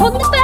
혼내봐